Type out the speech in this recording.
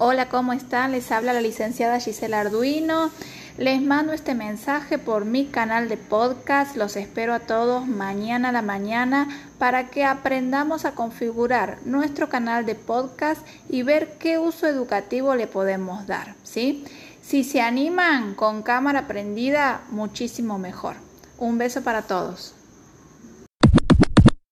Hola, ¿cómo están? Les habla la licenciada Gisela Arduino. Les mando este mensaje por mi canal de podcast. Los espero a todos mañana a la mañana para que aprendamos a configurar nuestro canal de podcast y ver qué uso educativo le podemos dar, ¿sí? Si se animan con cámara prendida, muchísimo mejor. Un beso para todos.